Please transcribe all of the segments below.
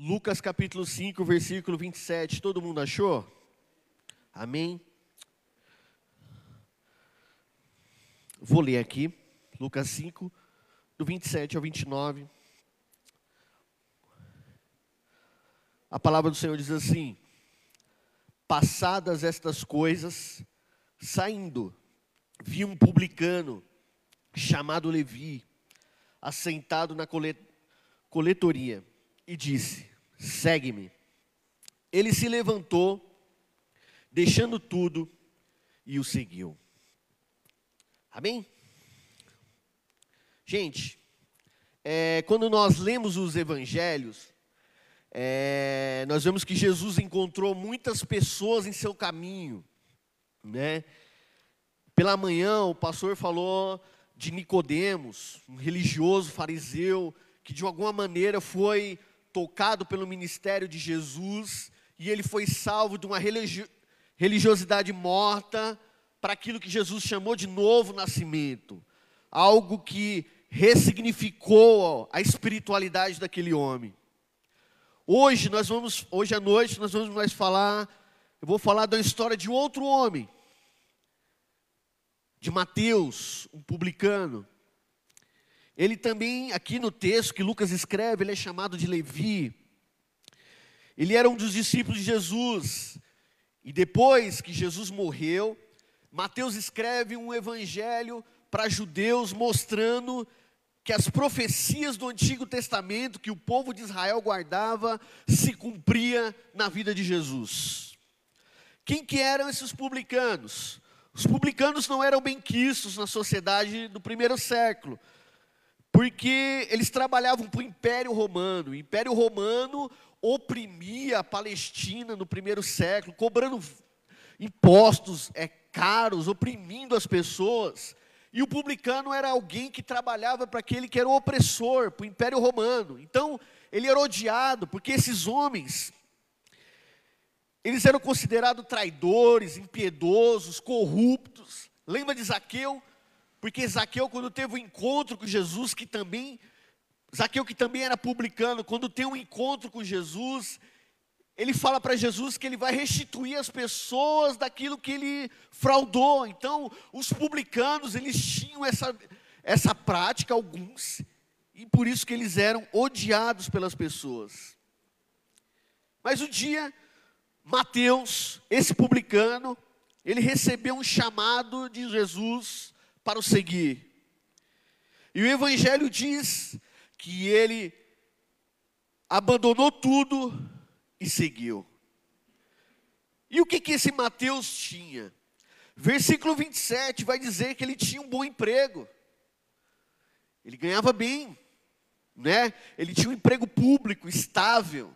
Lucas capítulo 5, versículo 27. Todo mundo achou? Amém? Vou ler aqui, Lucas 5, do 27 ao 29. A palavra do Senhor diz assim: Passadas estas coisas, saindo, vi um publicano chamado Levi, assentado na coletoria, e disse: Segue-me. Ele se levantou, deixando tudo, e o seguiu. Amém? Gente, é, quando nós lemos os evangelhos, é, nós vemos que Jesus encontrou muitas pessoas em seu caminho, né? Pela manhã, o pastor falou de Nicodemos, um religioso fariseu que de alguma maneira foi tocado pelo ministério de Jesus e ele foi salvo de uma religiosidade morta para aquilo que Jesus chamou de novo nascimento, algo que ressignificou a espiritualidade daquele homem. Hoje nós vamos, hoje à noite nós vamos mais falar, eu vou falar da história de outro homem, de Mateus, um publicano. Ele também, aqui no texto que Lucas escreve, ele é chamado de Levi. Ele era um dos discípulos de Jesus. E depois que Jesus morreu, Mateus escreve um evangelho para judeus mostrando que as profecias do Antigo Testamento que o povo de Israel guardava se cumpria na vida de Jesus. Quem que eram esses publicanos? Os publicanos não eram benquistos na sociedade do primeiro século porque eles trabalhavam para o Império Romano. O Império Romano oprimia a Palestina no primeiro século, cobrando impostos é, caros, oprimindo as pessoas. E o publicano era alguém que trabalhava para aquele que era o opressor, para o Império Romano. Então, ele era odiado, porque esses homens, eles eram considerados traidores, impiedosos, corruptos. Lembra de Zaqueu? Porque Zaqueu, quando teve o um encontro com Jesus, que também, Zaqueu que também era publicano, quando tem um encontro com Jesus, ele fala para Jesus que ele vai restituir as pessoas daquilo que ele fraudou. Então, os publicanos, eles tinham essa, essa prática, alguns, e por isso que eles eram odiados pelas pessoas. Mas um dia, Mateus, esse publicano, ele recebeu um chamado de Jesus para o seguir. E o Evangelho diz que ele abandonou tudo e seguiu. E o que, que esse Mateus tinha? Versículo 27 vai dizer que ele tinha um bom emprego. Ele ganhava bem, né? Ele tinha um emprego público, estável.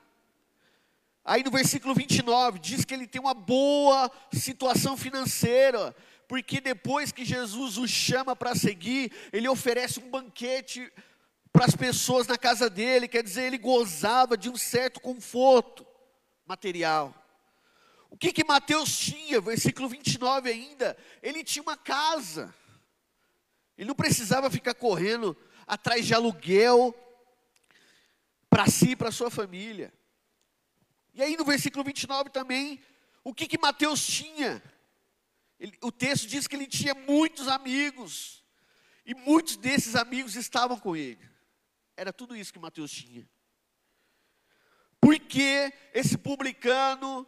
Aí no versículo 29 diz que ele tem uma boa situação financeira, porque depois que Jesus o chama para seguir, ele oferece um banquete para as pessoas na casa dele, quer dizer, ele gozava de um certo conforto material. O que que Mateus tinha? Versículo 29 ainda, ele tinha uma casa. Ele não precisava ficar correndo atrás de aluguel para si e para sua família. E aí no versículo 29 também, o que que Mateus tinha? Ele, o texto diz que ele tinha muitos amigos, e muitos desses amigos estavam com ele. Era tudo isso que Mateus tinha. Porque esse publicano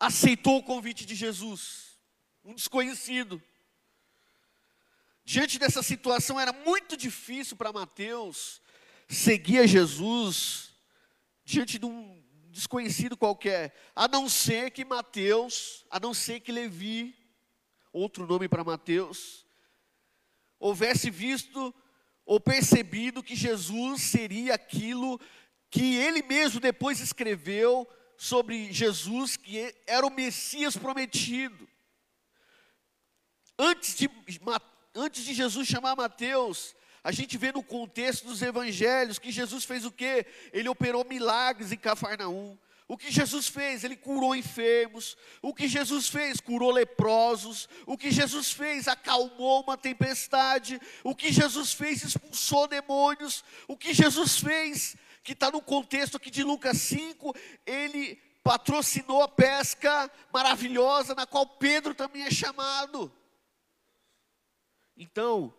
aceitou o convite de Jesus, um desconhecido. Diante dessa situação, era muito difícil para Mateus seguir a Jesus, diante de um desconhecido qualquer, a não ser que Mateus, a não ser que Levi, outro nome para Mateus, houvesse visto ou percebido que Jesus seria aquilo que ele mesmo depois escreveu sobre Jesus, que era o Messias prometido. Antes de, antes de Jesus chamar Mateus, a gente vê no contexto dos evangelhos que Jesus fez o quê? Ele operou milagres em Cafarnaum. O que Jesus fez? Ele curou enfermos. O que Jesus fez? Curou leprosos. O que Jesus fez? Acalmou uma tempestade. O que Jesus fez? Expulsou demônios. O que Jesus fez? que está no contexto aqui de Lucas 5, ele patrocinou a pesca maravilhosa na qual Pedro também é chamado. Então,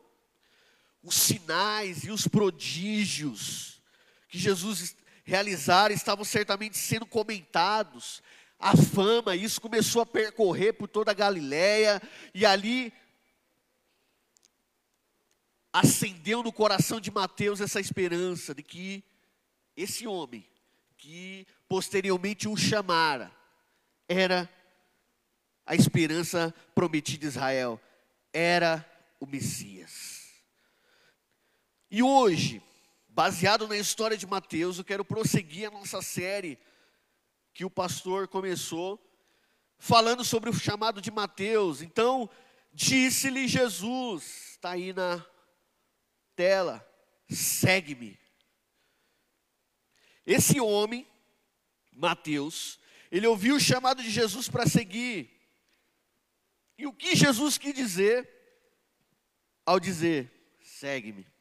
os sinais e os prodígios que Jesus realizara estavam certamente sendo comentados. A fama, isso começou a percorrer por toda a Galiléia e ali acendeu no coração de Mateus essa esperança de que esse homem, que posteriormente o chamara, era a esperança prometida a Israel, era o Messias. E hoje, baseado na história de Mateus, eu quero prosseguir a nossa série que o pastor começou, falando sobre o chamado de Mateus. Então, disse-lhe Jesus, está aí na tela, segue-me. Esse homem, Mateus, ele ouviu o chamado de Jesus para seguir. E o que Jesus quis dizer ao dizer: segue-me?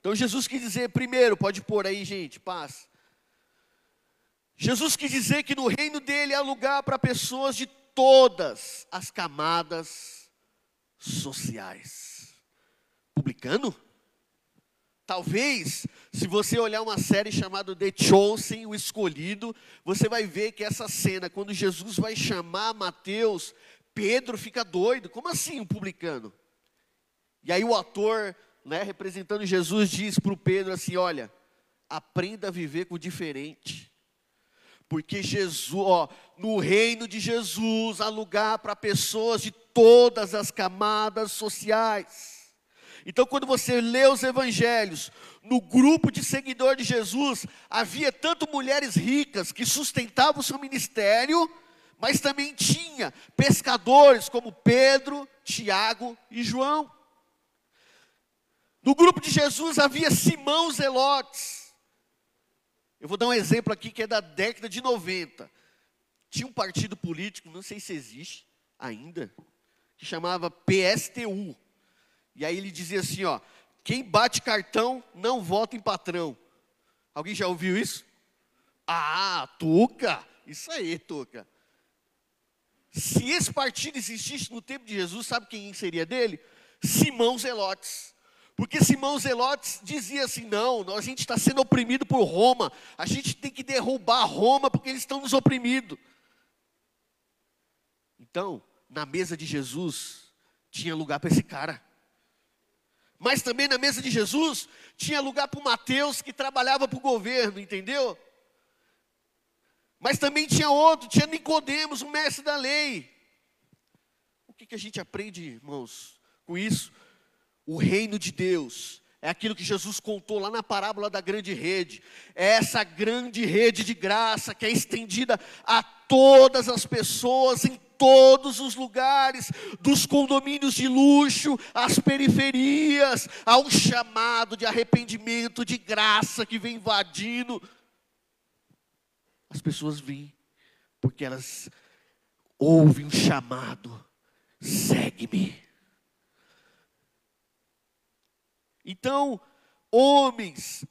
Então Jesus quis dizer, primeiro, pode pôr aí, gente, paz. Jesus quis dizer que no reino dele há lugar para pessoas de todas as camadas sociais. Publicano? Talvez, se você olhar uma série chamada The Chosen, o Escolhido, você vai ver que essa cena, quando Jesus vai chamar Mateus, Pedro fica doido. Como assim um publicano? E aí o ator, né, representando Jesus, diz para o Pedro assim: olha, aprenda a viver com o diferente. Porque Jesus, ó, no reino de Jesus há lugar para pessoas de todas as camadas sociais. Então, quando você lê os evangelhos, no grupo de seguidores de Jesus, havia tanto mulheres ricas que sustentavam o seu ministério, mas também tinha pescadores como Pedro, Tiago e João. No grupo de Jesus havia Simão Zelotes. Eu vou dar um exemplo aqui que é da década de 90. Tinha um partido político, não sei se existe ainda, que chamava PSTU e aí ele dizia assim, ó, quem bate cartão não vota em patrão. Alguém já ouviu isso? Ah, Tuca, isso aí, Tuca. Se esse partido existisse no tempo de Jesus, sabe quem seria dele? Simão Zelotes. Porque Simão Zelotes dizia assim: não, a gente está sendo oprimido por Roma, a gente tem que derrubar Roma porque eles estão nos oprimindo. Então, na mesa de Jesus, tinha lugar para esse cara. Mas também na mesa de Jesus tinha lugar para o Mateus que trabalhava para o governo, entendeu? Mas também tinha outro, tinha Nicodemos, o mestre da lei. O que, que a gente aprende, irmãos, com isso? O reino de Deus é aquilo que Jesus contou lá na parábola da grande rede. É essa grande rede de graça que é estendida a todas as pessoas em todos os lugares, dos condomínios de luxo às periferias, há um chamado de arrependimento, de graça que vem invadindo. As pessoas vêm, porque elas ouvem um chamado: segue-me. Então, homens,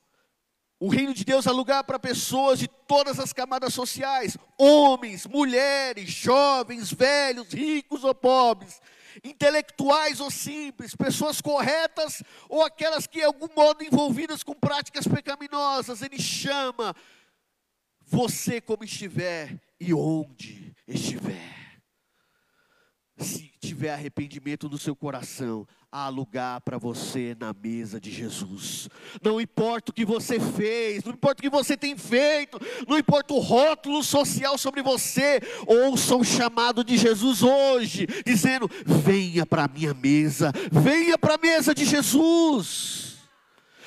o reino de Deus é lugar para pessoas de todas as camadas sociais: homens, mulheres, jovens, velhos, ricos ou pobres, intelectuais ou simples, pessoas corretas ou aquelas que, de algum modo, envolvidas com práticas pecaminosas. Ele chama você como estiver e onde estiver. Se tiver arrependimento no seu coração, há lugar para você na mesa de Jesus. Não importa o que você fez, não importa o que você tem feito, não importa o rótulo social sobre você, ouça o chamado de Jesus hoje, dizendo: venha para a minha mesa, venha para a mesa de Jesus.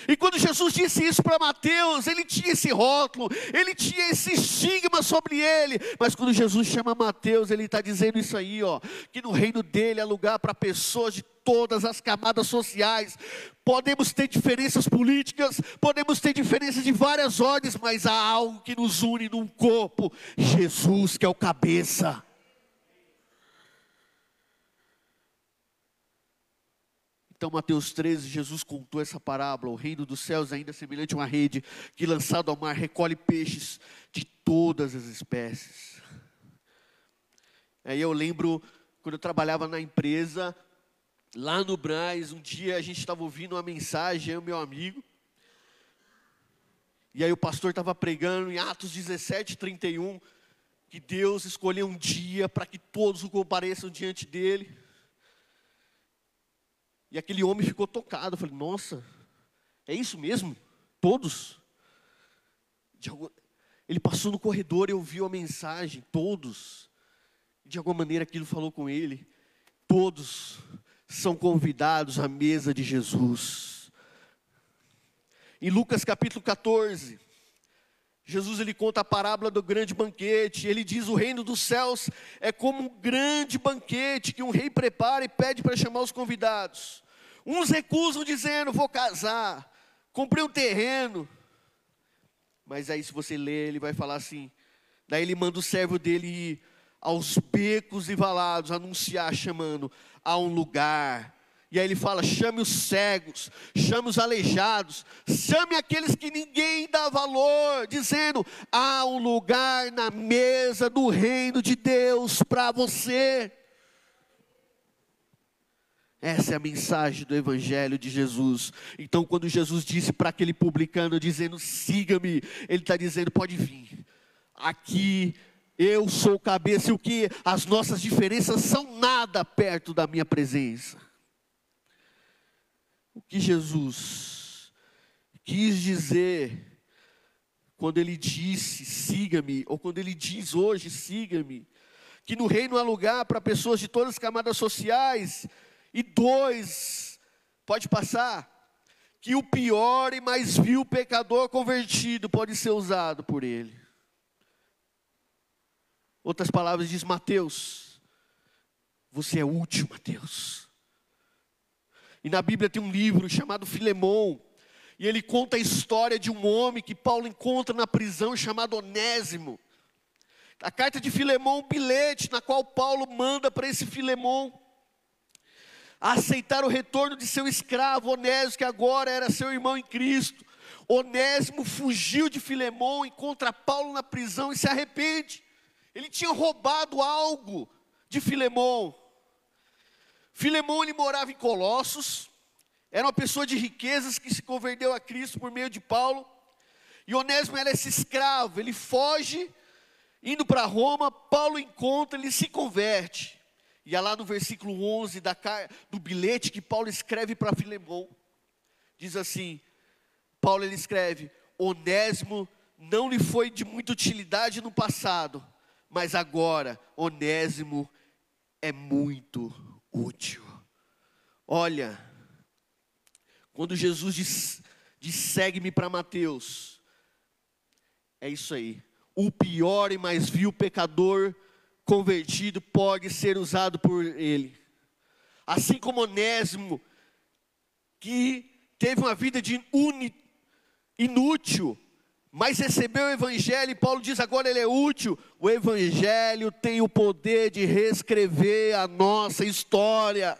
E quando Jesus disse isso para Mateus, ele tinha esse rótulo, ele tinha esse estigma sobre ele. Mas quando Jesus chama Mateus, ele está dizendo isso aí, ó, que no reino dele há lugar para pessoas de todas as camadas sociais. Podemos ter diferenças políticas, podemos ter diferenças de várias ordens, mas há algo que nos une num corpo: Jesus, que é o cabeça. Então, Mateus 13, Jesus contou essa parábola: o reino dos céus ainda é semelhante a uma rede que, lançado ao mar, recolhe peixes de todas as espécies. Aí eu lembro quando eu trabalhava na empresa, lá no Braz, um dia a gente estava ouvindo uma mensagem, eu meu amigo, e aí o pastor estava pregando em Atos 17, 31, que Deus escolheu um dia para que todos o compareçam diante dele. E aquele homem ficou tocado. Eu falei, nossa, é isso mesmo? Todos? Ele passou no corredor e ouviu a mensagem, todos. De alguma maneira aquilo falou com ele. Todos são convidados à mesa de Jesus. Em Lucas capítulo 14, Jesus ele conta a parábola do grande banquete. Ele diz: o reino dos céus é como um grande banquete que um rei prepara e pede para chamar os convidados. Uns recusam dizendo: vou casar, comprei um terreno. Mas aí, se você ler, ele vai falar assim: daí ele manda o servo dele ir aos becos e valados anunciar, chamando a um lugar. E aí ele fala: chame os cegos, chame os aleijados, chame aqueles que ninguém dá valor, dizendo: há um lugar na mesa do reino de Deus para você. Essa é a mensagem do Evangelho de Jesus. Então, quando Jesus disse para aquele publicano, dizendo: siga-me, ele está dizendo: pode vir. Aqui eu sou cabeça, e o que as nossas diferenças são nada perto da minha presença. O que Jesus quis dizer quando ele disse: siga-me, ou quando ele diz hoje: siga-me, que no reino há lugar para pessoas de todas as camadas sociais e dois, pode passar, que o pior e mais vil pecador convertido pode ser usado por ele. Outras palavras diz Mateus, você é útil, Mateus. E na Bíblia tem um livro chamado Filemão, e ele conta a história de um homem que Paulo encontra na prisão chamado Onésimo. A carta de Filemão, um bilhete na qual Paulo manda para esse Filemão a aceitar o retorno de seu escravo Onésimo, que agora era seu irmão em Cristo. Onésimo fugiu de Filemão, encontra Paulo na prisão e se arrepende. Ele tinha roubado algo de Filemão. Filemão ele morava em Colossos, era uma pessoa de riquezas que se converteu a Cristo por meio de Paulo. E Onésimo era esse escravo, ele foge, indo para Roma, Paulo encontra, ele se converte. E é lá no versículo 11 da, do bilhete que Paulo escreve para Filemão, diz assim: Paulo ele escreve: Onésimo não lhe foi de muita utilidade no passado, mas agora Onésimo é muito útil. Olha, quando Jesus diz, diz segue-me para Mateus, é isso aí. O pior e mais vil pecador convertido pode ser usado por ele. Assim como Onésimo, que teve uma vida de inútil, mas recebeu o Evangelho, e Paulo diz agora ele é útil. O Evangelho tem o poder de reescrever a nossa história.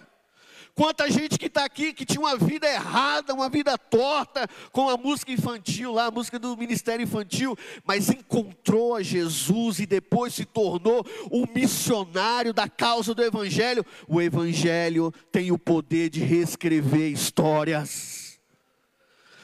Quanta gente que está aqui que tinha uma vida errada, uma vida torta, com a música infantil lá, a música do ministério infantil, mas encontrou a Jesus e depois se tornou um missionário da causa do Evangelho. O Evangelho tem o poder de reescrever histórias.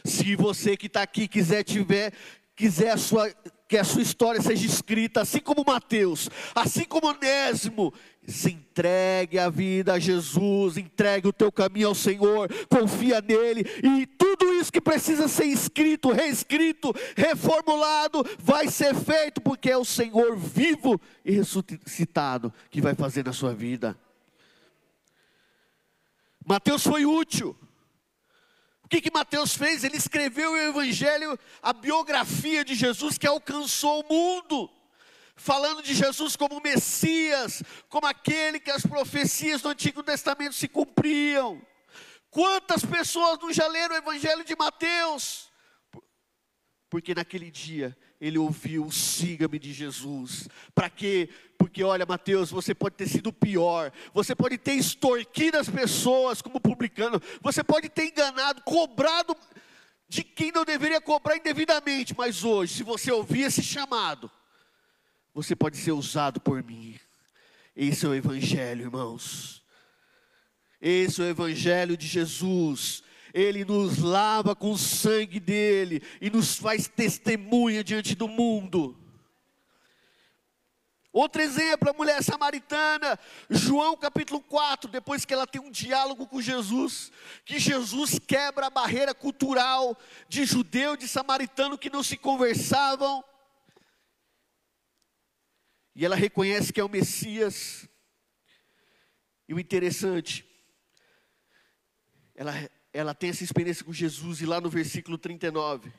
Se você que está aqui quiser tiver, quiser a sua que a sua história seja escrita, assim como Mateus, assim como Onésimo, se entregue a vida a Jesus, entregue o teu caminho ao Senhor, confia nele, e tudo isso que precisa ser escrito, reescrito, reformulado, vai ser feito, porque é o Senhor vivo e ressuscitado que vai fazer na sua vida. Mateus foi útil. O que, que Mateus fez? Ele escreveu o Evangelho, a biografia de Jesus que alcançou o mundo, falando de Jesus como Messias, como aquele que as profecias do Antigo Testamento se cumpriam. Quantas pessoas não já leram o Evangelho de Mateus? Porque naquele dia ele ouviu: siga-me de Jesus. Para quê? Porque olha, Mateus, você pode ter sido pior, você pode ter extorquido as pessoas como publicano, você pode ter enganado, cobrado de quem não deveria cobrar indevidamente, mas hoje, se você ouvir esse chamado, você pode ser usado por mim. Esse é o Evangelho, irmãos. Esse é o Evangelho de Jesus. Ele nos lava com o sangue dele e nos faz testemunha diante do mundo. Outro exemplo, a mulher samaritana, João capítulo 4, depois que ela tem um diálogo com Jesus, que Jesus quebra a barreira cultural de judeu e de samaritano que não se conversavam, e ela reconhece que é o Messias. E o interessante, ela, ela tem essa experiência com Jesus, e lá no versículo 39,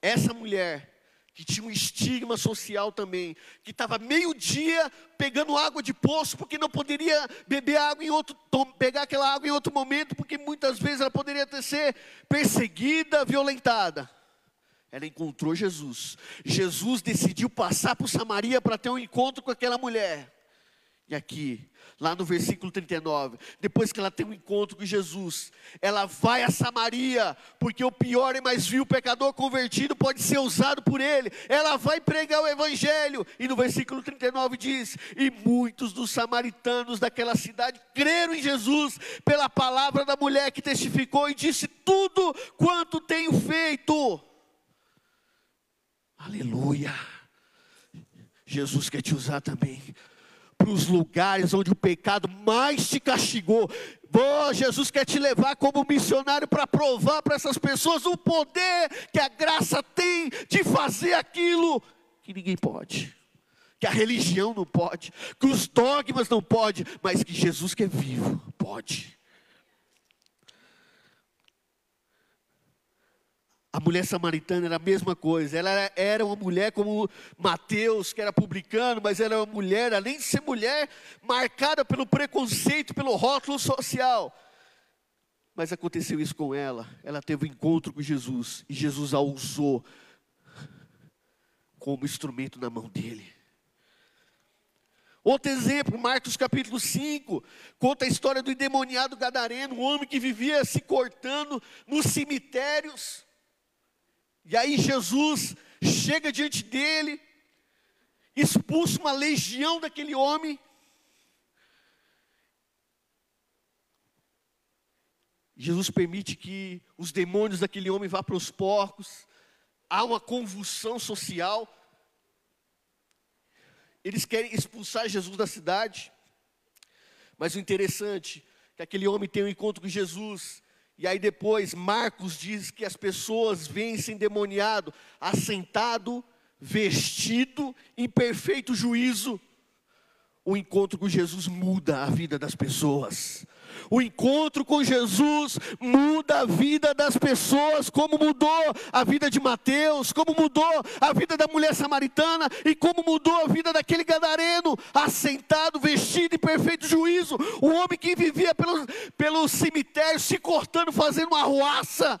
essa mulher, que tinha um estigma social também, que estava meio-dia pegando água de poço, porque não poderia beber água em outro, pegar aquela água em outro momento, porque muitas vezes ela poderia ter ser perseguida, violentada ela encontrou Jesus. Jesus decidiu passar por Samaria para ter um encontro com aquela mulher. E aqui, lá no versículo 39, depois que ela tem um encontro com Jesus, ela vai a Samaria, porque o pior e mais vil pecador convertido pode ser usado por ele. Ela vai pregar o evangelho, e no versículo 39 diz: E muitos dos samaritanos daquela cidade creram em Jesus pela palavra da mulher que testificou e disse: Tudo quanto tenho feito Aleluia. Jesus quer te usar também para os lugares onde o pecado mais te castigou. Oh, Jesus quer te levar como missionário para provar para essas pessoas o poder que a graça tem de fazer aquilo que ninguém pode, que a religião não pode, que os dogmas não pode, mas que Jesus que é vivo pode. A mulher samaritana era a mesma coisa. Ela era, uma mulher como Mateus, que era publicano, mas era uma mulher, além de ser mulher, marcada pelo preconceito, pelo rótulo social. Mas aconteceu isso com ela. Ela teve um encontro com Jesus e Jesus a usou como instrumento na mão dele. Outro exemplo, Marcos capítulo 5, conta a história do endemoniado gadareno, um homem que vivia se cortando nos cemitérios e aí Jesus chega diante dele, expulsa uma legião daquele homem. Jesus permite que os demônios daquele homem vá para os porcos. Há uma convulsão social. Eles querem expulsar Jesus da cidade. Mas o interessante é que aquele homem tem um encontro com Jesus e aí depois Marcos diz que as pessoas veem esse endemoniado assentado, vestido, em perfeito juízo. O encontro com Jesus muda a vida das pessoas. O encontro com Jesus muda a vida das pessoas, como mudou a vida de Mateus, como mudou a vida da mulher samaritana e como mudou a vida daquele gadareno, assentado, vestido em perfeito juízo, o homem que vivia pelo, pelo cemitério se cortando, fazendo uma arruaça.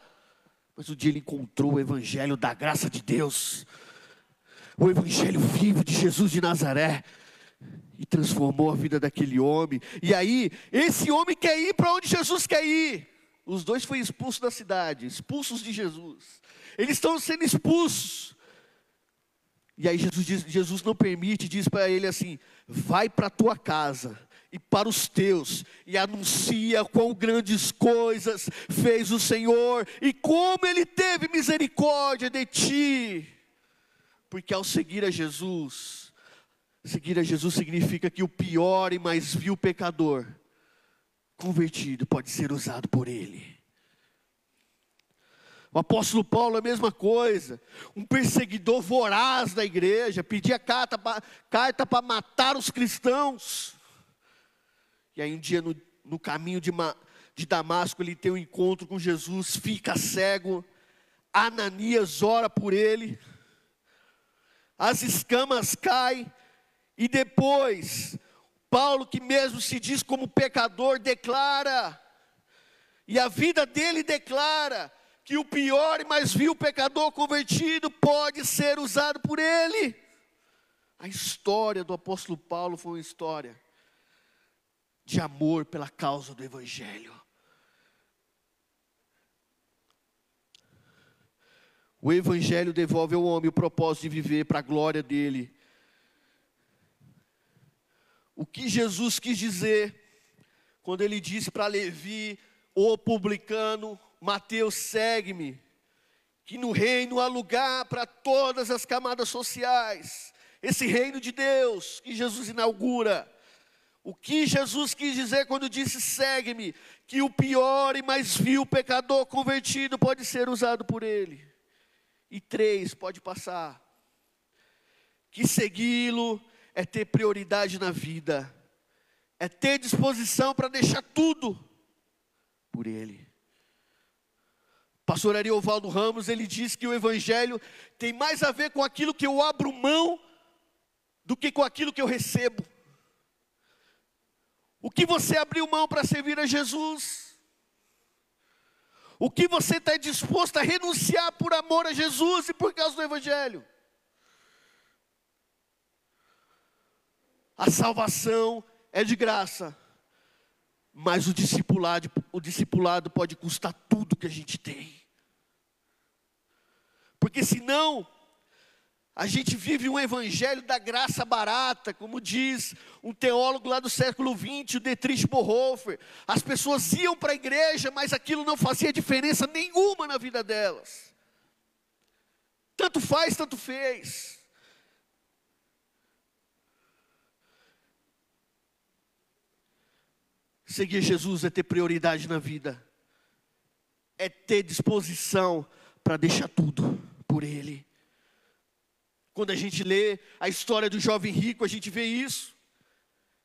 Mas um dia ele encontrou o evangelho da graça de Deus, o evangelho vivo de Jesus de Nazaré e transformou a vida daquele homem. E aí, esse homem quer ir para onde Jesus quer ir. Os dois foram expulsos da cidade, expulsos de Jesus. Eles estão sendo expulsos. E aí Jesus, diz, Jesus não permite, diz para ele assim: vai para a tua casa e para os teus, e anuncia quão grandes coisas fez o Senhor, e como Ele teve misericórdia de ti. Porque ao seguir a Jesus, Seguir a Jesus significa que o pior e mais vil pecador, convertido, pode ser usado por Ele. O apóstolo Paulo é a mesma coisa, um perseguidor voraz da igreja, pedia carta para matar os cristãos. E aí um dia no, no caminho de, de Damasco ele tem um encontro com Jesus, fica cego, Ananias ora por ele, as escamas caem, e depois, Paulo, que mesmo se diz como pecador, declara, e a vida dele declara, que o pior e mais vil pecador convertido pode ser usado por ele. A história do apóstolo Paulo foi uma história de amor pela causa do Evangelho. O Evangelho devolve ao homem o propósito de viver para a glória dele. O que Jesus quis dizer quando ele disse para Levi, o publicano, Mateus, segue-me, que no reino há lugar para todas as camadas sociais, esse reino de Deus que Jesus inaugura. O que Jesus quis dizer quando disse segue-me? Que o pior e mais vil pecador convertido pode ser usado por ele. E três, pode passar. Que segui-lo é ter prioridade na vida, é ter disposição para deixar tudo por Ele. Pastor Ariovaldo Ramos, ele diz que o Evangelho tem mais a ver com aquilo que eu abro mão do que com aquilo que eu recebo. O que você abriu mão para servir a Jesus? O que você está disposto a renunciar por amor a Jesus e por causa do Evangelho? A salvação é de graça, mas o discipulado, o discipulado pode custar tudo que a gente tem. Porque senão, a gente vive um evangelho da graça barata, como diz um teólogo lá do século XX, o Dietrich Bonhoeffer. As pessoas iam para a igreja, mas aquilo não fazia diferença nenhuma na vida delas. Tanto faz, tanto fez. Seguir Jesus é ter prioridade na vida, é ter disposição para deixar tudo por Ele. Quando a gente lê a história do jovem rico, a gente vê isso.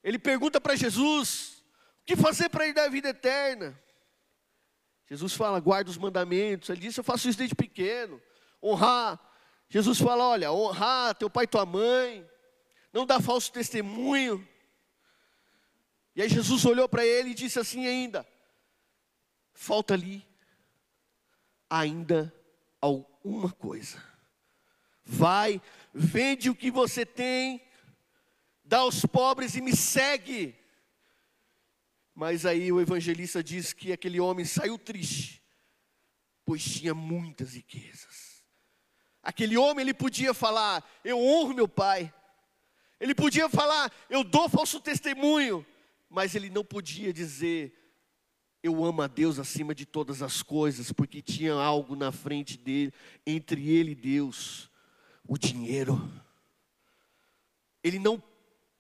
Ele pergunta para Jesus: o que fazer para ir dar a vida eterna? Jesus fala: guarda os mandamentos. Ele disse: eu faço isso desde pequeno. Honrar. Jesus fala: olha, honrar teu pai e tua mãe. Não dar falso testemunho. E aí Jesus olhou para ele e disse assim ainda: falta ali ainda alguma coisa. Vai, vende o que você tem, dá aos pobres e me segue. Mas aí o evangelista diz que aquele homem saiu triste, pois tinha muitas riquezas. Aquele homem ele podia falar: Eu honro meu pai. Ele podia falar: Eu dou falso testemunho mas ele não podia dizer, eu amo a Deus acima de todas as coisas, porque tinha algo na frente dele, entre ele e Deus, o dinheiro. Ele não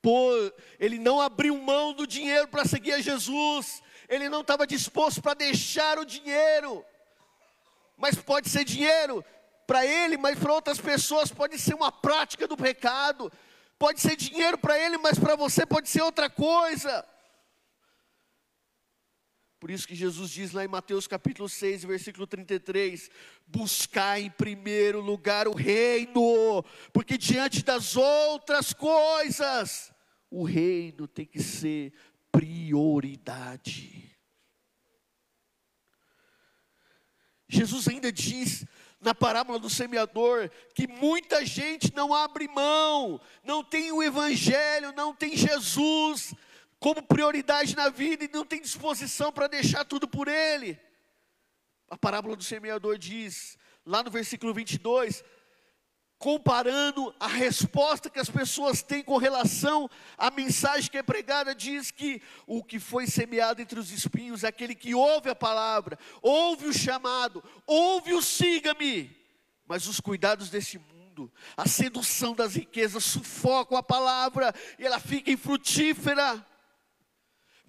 pô, ele não abriu mão do dinheiro para seguir a Jesus, ele não estava disposto para deixar o dinheiro, mas pode ser dinheiro para ele, mas para outras pessoas pode ser uma prática do pecado, pode ser dinheiro para ele, mas para você pode ser outra coisa. Por isso que Jesus diz lá em Mateus capítulo 6, versículo 33: buscar em primeiro lugar o reino, porque diante das outras coisas, o reino tem que ser prioridade. Jesus ainda diz na parábola do semeador que muita gente não abre mão, não tem o evangelho, não tem Jesus, como prioridade na vida e não tem disposição para deixar tudo por Ele. A parábola do semeador diz, lá no versículo 22, comparando a resposta que as pessoas têm com relação à mensagem que é pregada, diz que o que foi semeado entre os espinhos é aquele que ouve a palavra, ouve o chamado, ouve o siga-me, mas os cuidados desse mundo, a sedução das riquezas sufocam a palavra e ela fica infrutífera.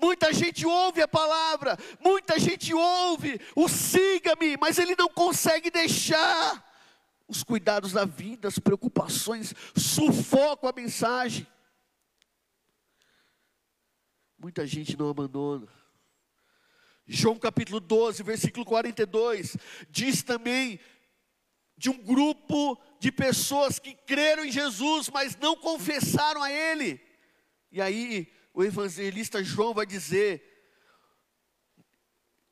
Muita gente ouve a palavra, muita gente ouve o siga-me, mas ele não consegue deixar. Os cuidados da vida, as preocupações sufocam a mensagem. Muita gente não abandona. João capítulo 12, versículo 42, diz também de um grupo de pessoas que creram em Jesus, mas não confessaram a Ele. E aí o evangelista João vai dizer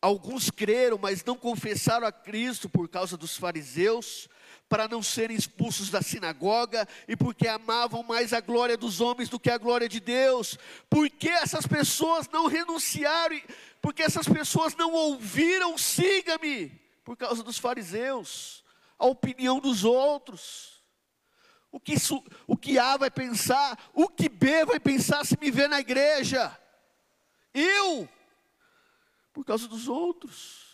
alguns creram, mas não confessaram a Cristo por causa dos fariseus, para não serem expulsos da sinagoga e porque amavam mais a glória dos homens do que a glória de Deus. Porque essas pessoas não renunciaram, porque essas pessoas não ouviram, siga-me, por causa dos fariseus, a opinião dos outros. O que, o que A vai pensar, o que B vai pensar se me ver na igreja? Eu, por causa dos outros.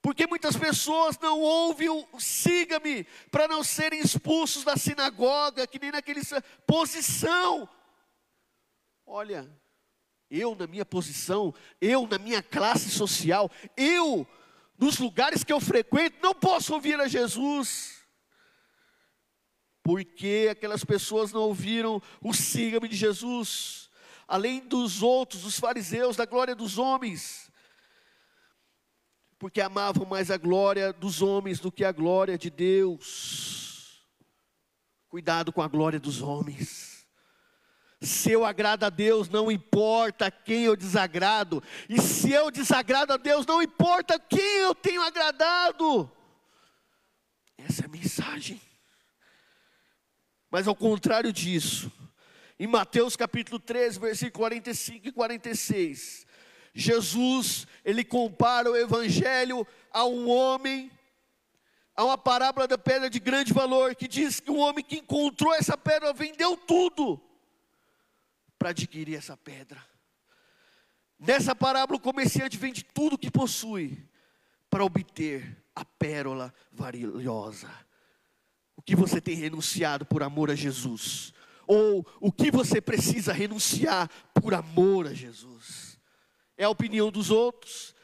Porque muitas pessoas não ouvem o siga-me, para não serem expulsos da sinagoga, que nem naquele posição. Olha, eu na minha posição, eu na minha classe social, eu nos lugares que eu frequento, não posso ouvir a Jesus. Porque aquelas pessoas não ouviram o siga-me de Jesus, além dos outros, os fariseus, da glória dos homens porque amavam mais a glória dos homens do que a glória de Deus. Cuidado com a glória dos homens. Se eu agrado a Deus, não importa quem eu desagrado. E se eu desagrado a Deus, não importa quem eu tenho agradado. Essa é a mensagem. Mas ao contrário disso, em Mateus capítulo 13, versículo 45 e 46, Jesus, ele compara o evangelho a um homem, a uma parábola da pedra de grande valor, que diz que um homem que encontrou essa pedra vendeu tudo para adquirir essa pedra. Nessa parábola, o comerciante vende tudo que possui para obter a pérola valiosa. Que você tem renunciado por amor a Jesus? Ou o que você precisa renunciar por amor a Jesus? é a opinião dos outros,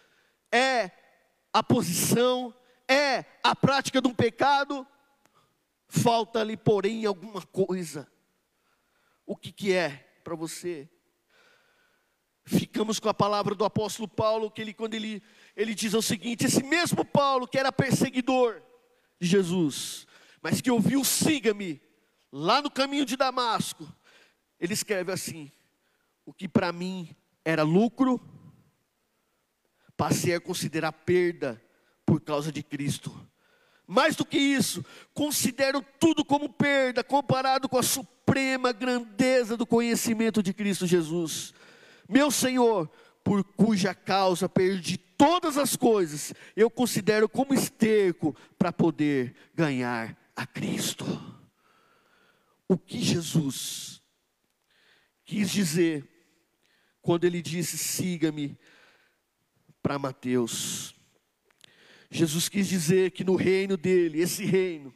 é a posição, é a prática de um pecado. Falta-lhe, porém, alguma coisa. O que, que é para você? Ficamos com a palavra do apóstolo Paulo, que ele, quando ele, ele diz o seguinte: esse mesmo Paulo, que era perseguidor de Jesus, mas que ouviu, siga-me, lá no caminho de Damasco, ele escreve assim: o que para mim era lucro, passei a considerar perda por causa de Cristo. Mais do que isso, considero tudo como perda comparado com a suprema grandeza do conhecimento de Cristo Jesus. Meu Senhor, por cuja causa perdi todas as coisas, eu considero como esterco para poder ganhar a Cristo. O que Jesus quis dizer quando ele disse: siga-me, para Mateus. Jesus quis dizer que no reino dele, esse reino,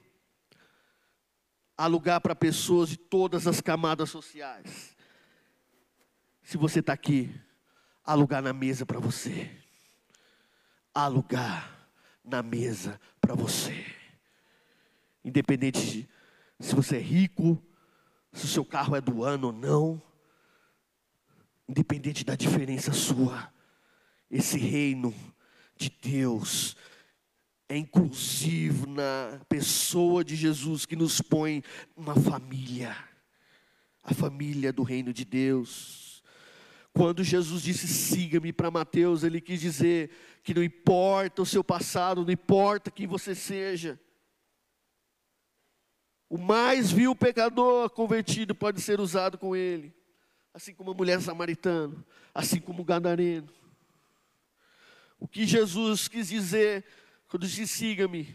há lugar para pessoas de todas as camadas sociais. Se você está aqui, há lugar na mesa para você. Há lugar na mesa para você. Independente de se você é rico, se o seu carro é do ano ou não, independente da diferença sua, esse reino de Deus é inclusivo na pessoa de Jesus que nos põe uma família, a família do reino de Deus. Quando Jesus disse siga-me para Mateus, ele quis dizer que não importa o seu passado, não importa quem você seja. O mais vil pecador convertido pode ser usado com ele, assim como a mulher samaritana, assim como o gadareno. O que Jesus quis dizer quando disse siga-me,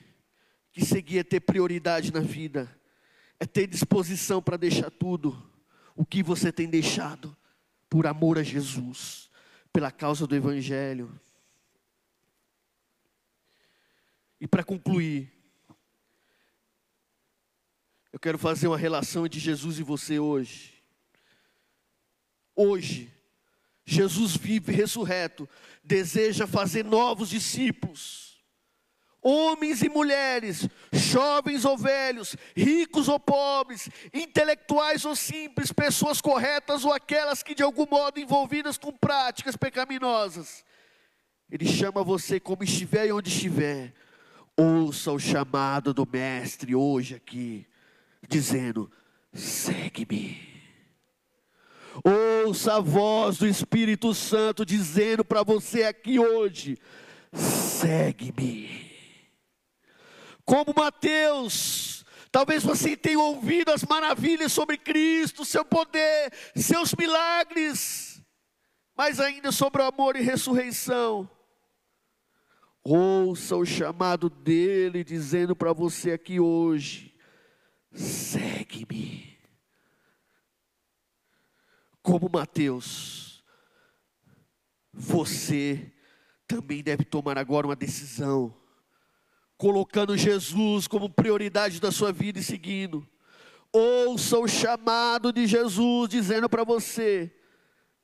que seguir é ter prioridade na vida, é ter disposição para deixar tudo. O que você tem deixado por amor a Jesus, pela causa do Evangelho. E para concluir, eu quero fazer uma relação entre Jesus e você hoje. Hoje, Jesus vive ressurreto, deseja fazer novos discípulos. Homens e mulheres, jovens ou velhos, ricos ou pobres, intelectuais ou simples, pessoas corretas ou aquelas que de algum modo envolvidas com práticas pecaminosas. Ele chama você como estiver e onde estiver. Ouça o chamado do Mestre hoje aqui, dizendo: segue-me. Ouça a voz do Espírito Santo dizendo para você aqui hoje: segue-me. Como Mateus, talvez você tenha ouvido as maravilhas sobre Cristo, seu poder, seus milagres, mas ainda sobre o amor e ressurreição. Ouça o chamado dele dizendo para você aqui hoje: segue-me. Como Mateus, você também deve tomar agora uma decisão, colocando Jesus como prioridade da sua vida e seguindo. Ouça o chamado de Jesus dizendo para você: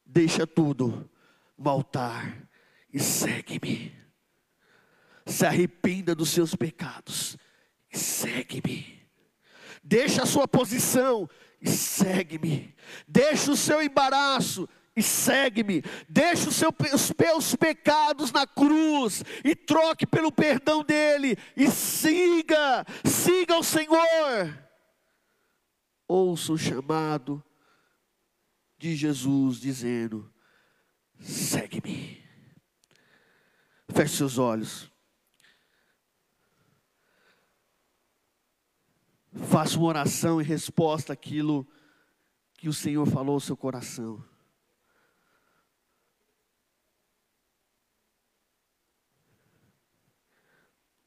deixa tudo no altar e segue-me se arrependa dos seus pecados e segue-me. Deixa a sua posição e segue-me. Deixa o seu embaraço e segue-me. Deixa os seus pecados na cruz e troque pelo perdão dele e siga, siga o Senhor. Ouça o chamado de Jesus dizendo: segue-me. Feche seus olhos. Faça uma oração em resposta àquilo que o Senhor falou ao seu coração.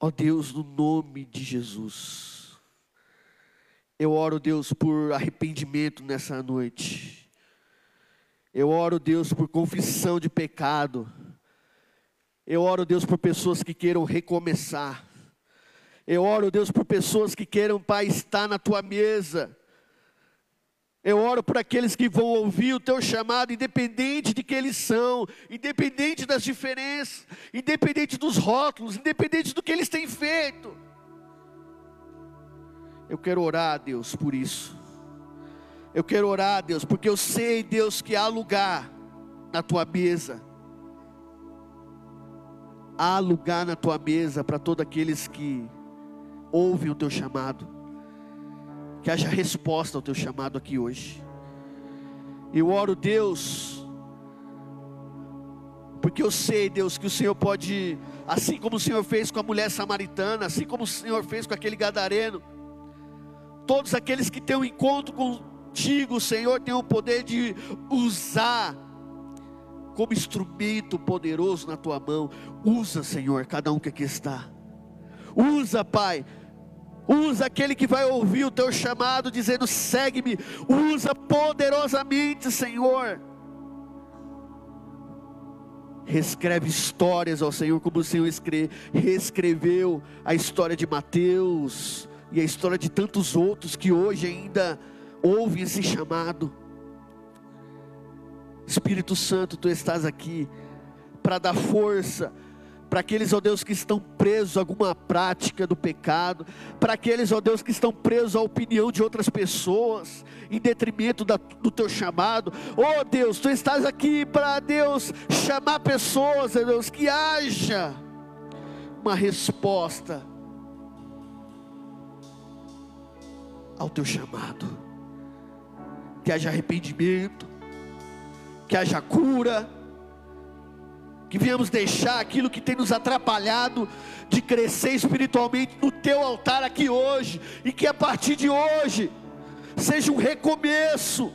Ó oh Deus, no nome de Jesus, eu oro, Deus, por arrependimento nessa noite. Eu oro, Deus, por confissão de pecado. Eu oro, Deus, por pessoas que queiram recomeçar. Eu oro, Deus, por pessoas que queiram, Pai, estar na tua mesa. Eu oro por aqueles que vão ouvir o teu chamado, independente de que eles são, independente das diferenças, independente dos rótulos, independente do que eles têm feito. Eu quero orar, Deus, por isso. Eu quero orar, Deus, porque eu sei, Deus, que há lugar na tua mesa. Há lugar na tua mesa para todos aqueles que ouve o teu chamado, que haja resposta ao teu chamado aqui hoje. Eu oro, Deus, porque eu sei, Deus, que o Senhor pode, assim como o Senhor fez com a mulher samaritana, assim como o Senhor fez com aquele gadareno, todos aqueles que têm um encontro contigo, o Senhor tem o poder de usar como instrumento poderoso na tua mão. Usa, Senhor, cada um que aqui está. Usa, Pai, Usa aquele que vai ouvir o teu chamado, dizendo: segue-me. Usa poderosamente, Senhor. Reescreve histórias ao Senhor, como o Senhor escreve, reescreveu a história de Mateus e a história de tantos outros que hoje ainda ouvem esse chamado. Espírito Santo, tu estás aqui para dar força para aqueles, ó Deus, que estão presos a alguma prática do pecado, para aqueles, ó Deus, que estão presos à opinião de outras pessoas, em detrimento da, do teu chamado, ó Deus, tu estás aqui para, Deus, chamar pessoas, ó Deus, que haja uma resposta ao teu chamado, que haja arrependimento, que haja cura, que viemos deixar aquilo que tem nos atrapalhado de crescer espiritualmente no teu altar aqui hoje, e que a partir de hoje seja um recomeço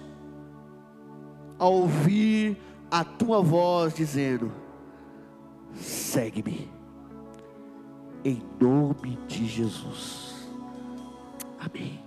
a ouvir a tua voz dizendo: segue-me, em nome de Jesus. Amém.